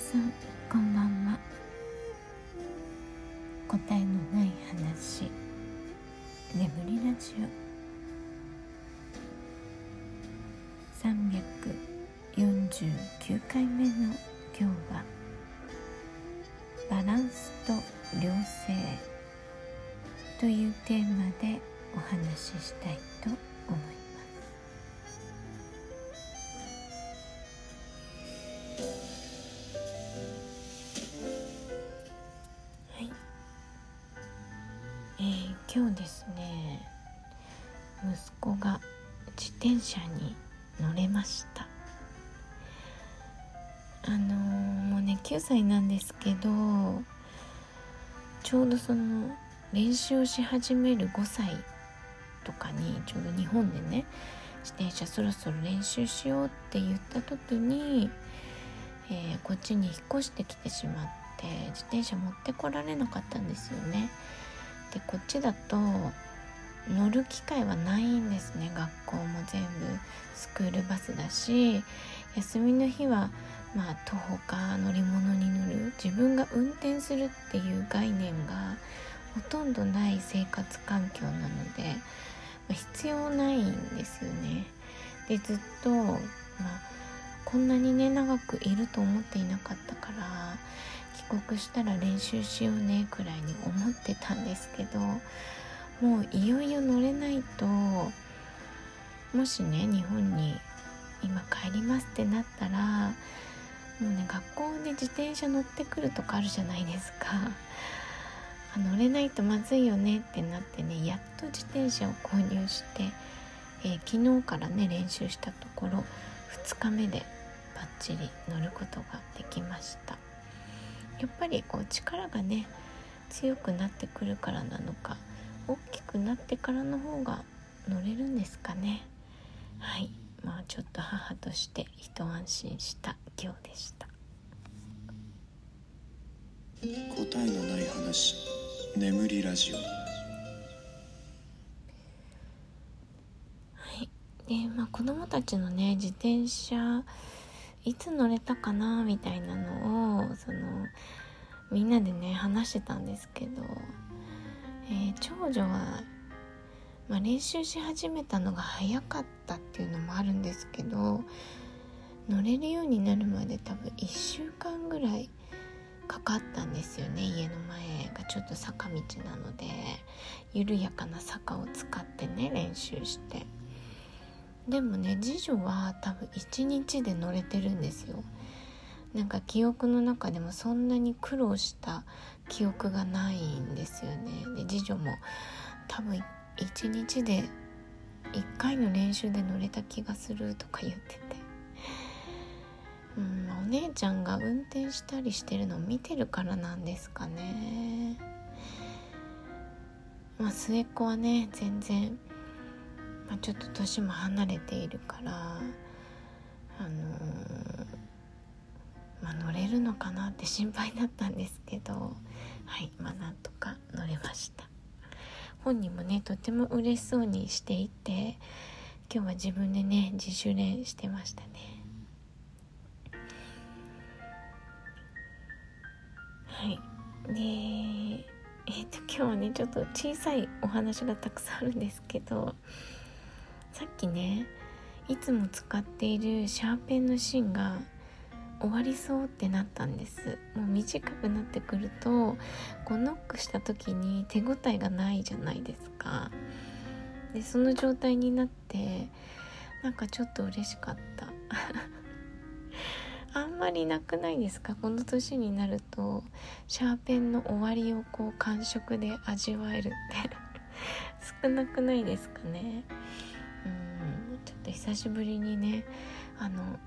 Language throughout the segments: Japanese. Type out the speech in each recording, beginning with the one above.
さんこんばんは。答えのない話。眠りラジオ。349回目の今日はバランスと良性というテーマでお話ししたいと思います。息子が自転車に乗れましたあのー、もうね9歳なんですけどちょうどその練習をし始める5歳とかにちょうど日本でね自転車そろそろ練習しようって言った時に、えー、こっちに引っ越してきてしまって自転車持ってこられなかったんですよね。でこっちだと乗る機会はないんですね。学校も全部。スクールバスだし休みの日はまあ徒歩か乗り物に乗る。自分が運転するっていう概念がほとんどない生活環境なので、まあ、必要ないんですよね。でずっと、まあ、こんなにね長くいると思っていなかったから帰国したら練習しようねくらいに思ってたんですけどもういよいよ乗れないともしね日本に今帰りますってなったらもうね学校で自転車乗ってくるとかあるじゃないですか。あ乗れないとまずいよねってなってねやっと自転車を購入して、えー、昨日からね練習したところ2日目でバッチリ乗ることができました。やっぱりこう力がね強くなってくるからなのか大きくなってからの方が乗れるんですかね。はい。まあちょっと母として一安心した今日でした。答えのない話眠りラジオ。はい。でまあ子供たちのね自転車いつ乗れたかなみたいなのをそのみんなでね話してたんですけど、えー、長女は、まあ、練習し始めたのが早かったっていうのもあるんですけど乗れるようになるまで多分1週間ぐらいかかったんですよね家の前がちょっと坂道なので緩やかな坂を使ってね練習して。でもね次女は多分1日で乗れてるんですよなんか記憶の中でもそんなに苦労した記憶がないんですよね。で次女も多分1日で1回の練習で乗れた気がするとか言ってて。うんお姉ちゃんが運転したりしてるのを見てるからなんですかね。まあ末っ子はね全然まあ、ちょっと年も離れているからあのー、まあ、乗れるのかなって心配だったんですけどはいまあなんとか乗れました。本人もねとても嬉しそうにしていて今日は自分でね自主練してましたね。はい。でえっ、と今日はねちょっと小さいお話がたくさんあるんですけどさっきねいつも使っているシャーペンの芯が終わりそうってなったんです。もう短くなってくるとこうノックした時に手応えがないじゃないですか。でその状態になってなんかちょっと嬉しかった。あんまりなくないですか？この年になるとシャーペンの終わりをこう感触で味わえるって。少なくないですかね？うん。ちょっと久しぶりにねあの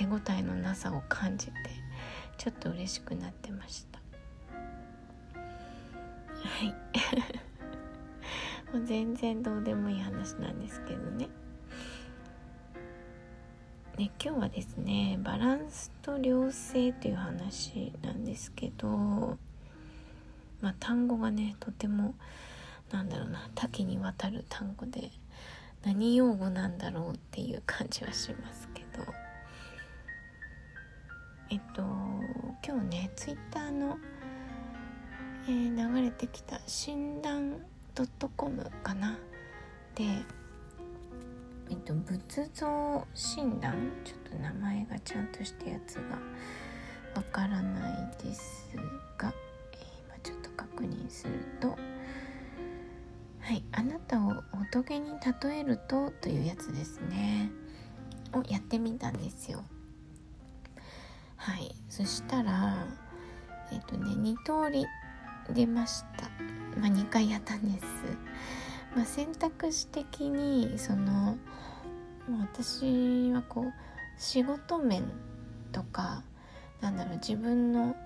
手応えのなさを感じてちょっと嬉しくなってました。はい。もう全然どうでもいい話なんですけどね。で今日はですねバランスと良性という話なんですけどまあ単語がねとてもなんだろうな多岐にわたる単語で何用語なんだろうっていう感じはしますけど。えっと今日ねツイッターの、えー、流れてきた診断 .com かな？でえっと仏像診断？ちょっと名前がちゃんとしたやつがわからないですが、えー、今ちょっと確認するとはいあなたを仏に例えるとというやつですね。をやってみたんですよ。はい。そしたらえっとね2通り出ました。まあ2回やったんです。まあ、選択肢的にその私はこう仕事面とかなんだろう自分の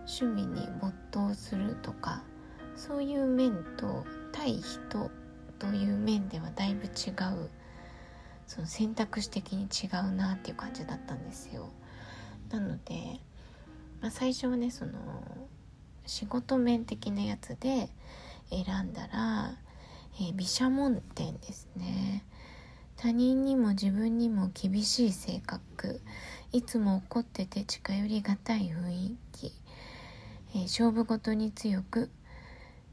趣味に没頭するとかそういう面と対人という面ではだいぶ違うその選択肢的に違うなっていう感じだったんですよ。なので、まあ、最初はねその仕事面的なやつで選んだら、えー、毘沙門天ですね。他人にも自分にも厳しい性格いつも怒ってて近寄りがたい雰囲気、えー、勝負事に強く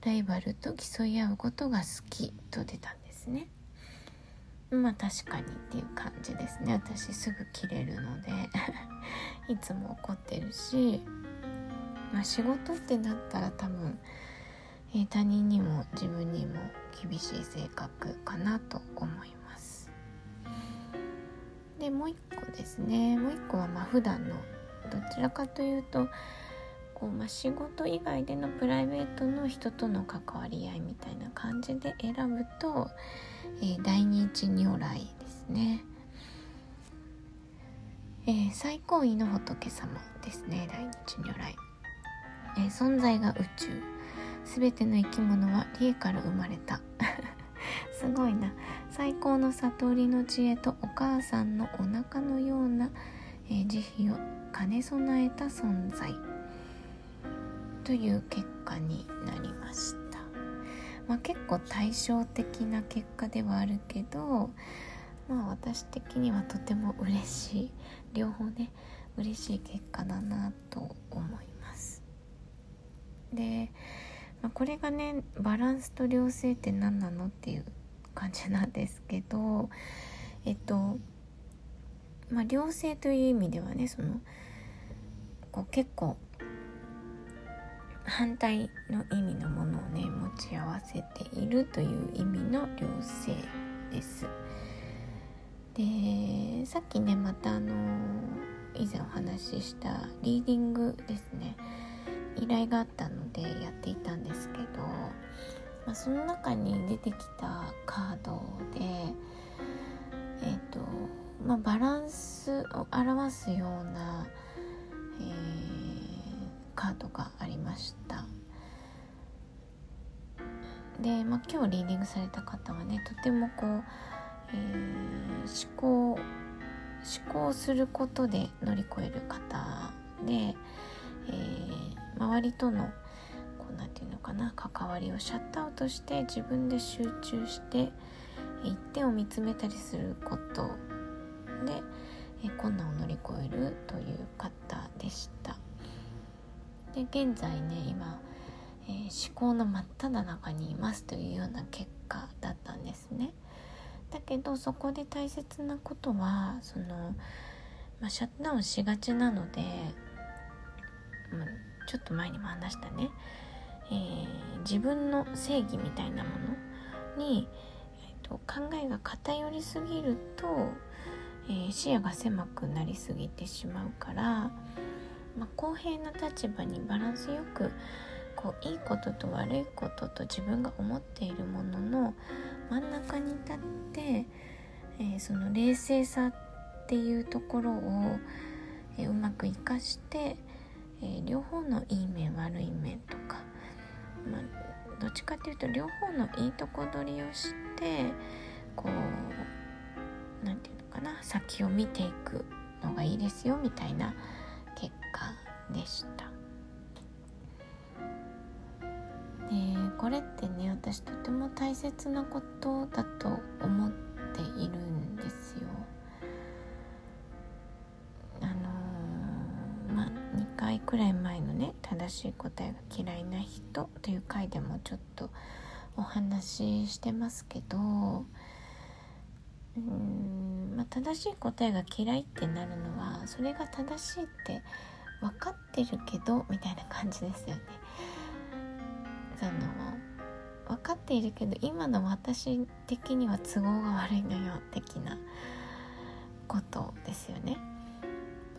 ライバルと競い合うことが好きと出たんですねまあ確かにっていう感じですね。私すぐ切れるので。いつも怒ってるし、まあ、仕事ってなったら多分、えー、他人にも自分にも厳しい性格かなと思います。でもう一個ですね。もう一個はまあ普段のどちらかというとこう、まあ、仕事以外でのプライベートの人との関わり合いみたいな感じで選ぶと、えー、大日如来ですね、えー、最高位の仏様ですね大日如来、えー、存在が宇宙。全ての生き物は理恵から生まれた。すごいな。最高の悟りの知恵とお母さんのお腹のような、えー、慈悲を兼ね備えた存在。という結果になりました、まあ、結構対照的な結果ではあるけどまあ私的にはとても嬉しい。両方ね嬉しい結果だなと思います。で、まあ、これがねバランスと良性って何なのっていう感じなんですけどえっとまあ良性という意味ではねそのこう結構反対の意味のものをね持ち合わせているという意味の良性です。でさっきねまたあの以前お話ししたリーディングですね依頼があったのでやっていたんですけど、まあ、その中に出てきたカードでえっ、ー、とまあバランスを表すような、えーカードがありましたで、まあ、今日リーディングされた方はねとてもこう、えー、思考思考することで乗り越える方で、えー、周りとのこうなんていうのかな関わりをシャットアウトして自分で集中して一点を見つめたりすることで、え困難を乗り越えるという方でした。で現在ね今、えー、思考の真っ只中にいますというような結果だったんですね。だけどそこで大切なことはその、まあ、シャットダウンしがちなので、まあ、ちょっと前にも話したね、えー、自分の正義みたいなものに、えーと、考えが偏りすぎると、えー、視野が狭くなりすぎてしまうからまあ、公平な立場にバランスよくこういいことと悪いことと自分が思っているものの真ん中に立って、えー、その冷静さっていうところを、えー、うまく生かして、えー、両方のいい面悪い面とか、まあ、どっちかっていうと両方のいいとこ取りをしてこう何て言うのかな先を見ていくのがいいですよみたいな結果でした？でこれってね私とても大切なことだと思っているんですよ。あのー、まあ2回くらい前のね正しい答えが嫌いな人という回でもちょっとお話ししてますけどうーん、まあ、正しい答えが嫌いってなるのはそれが正しいって分かってるけどみたいな感じですよね。その分かっているけど今の私的には都合が悪いのよ的なことですよね。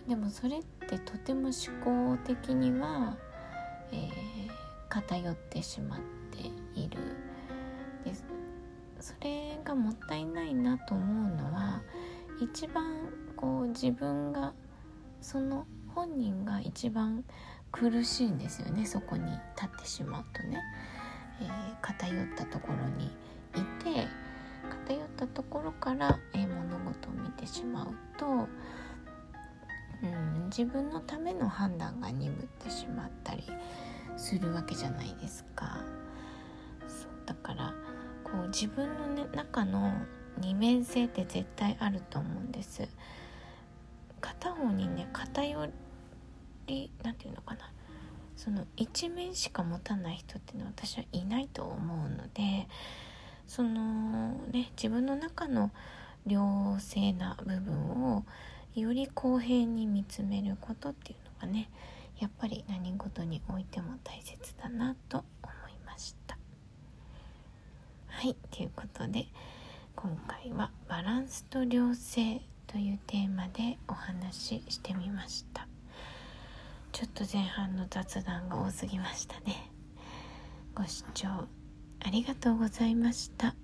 でもそれってとても思考的には、えー、偏ってしまっているでそれがもったいないなと思うのは一番こう自分がその本人が一番苦しいんですよねそこに立ってしまうとね、えー、偏ったところにいて偏ったところから、えー、物事を見てしまうとうん自分のための判断が鈍ってしまったりするわけじゃないですか。そうだからこう自分の、ね、中の二面性って絶対あると思うんです。片方にね偏りなんていうのかな。その一面しか持たない人っていうのは私はいないと思うのでそのね自分の中の良性な部分をより公平に見つめることっていうのがねやっぱり何事においても大切だなと思いました。はいということで今回は「バランスと良性」というテーマでお話ししてみました。ちょっと前半の雑談が多すぎましたねご視聴ありがとうございました。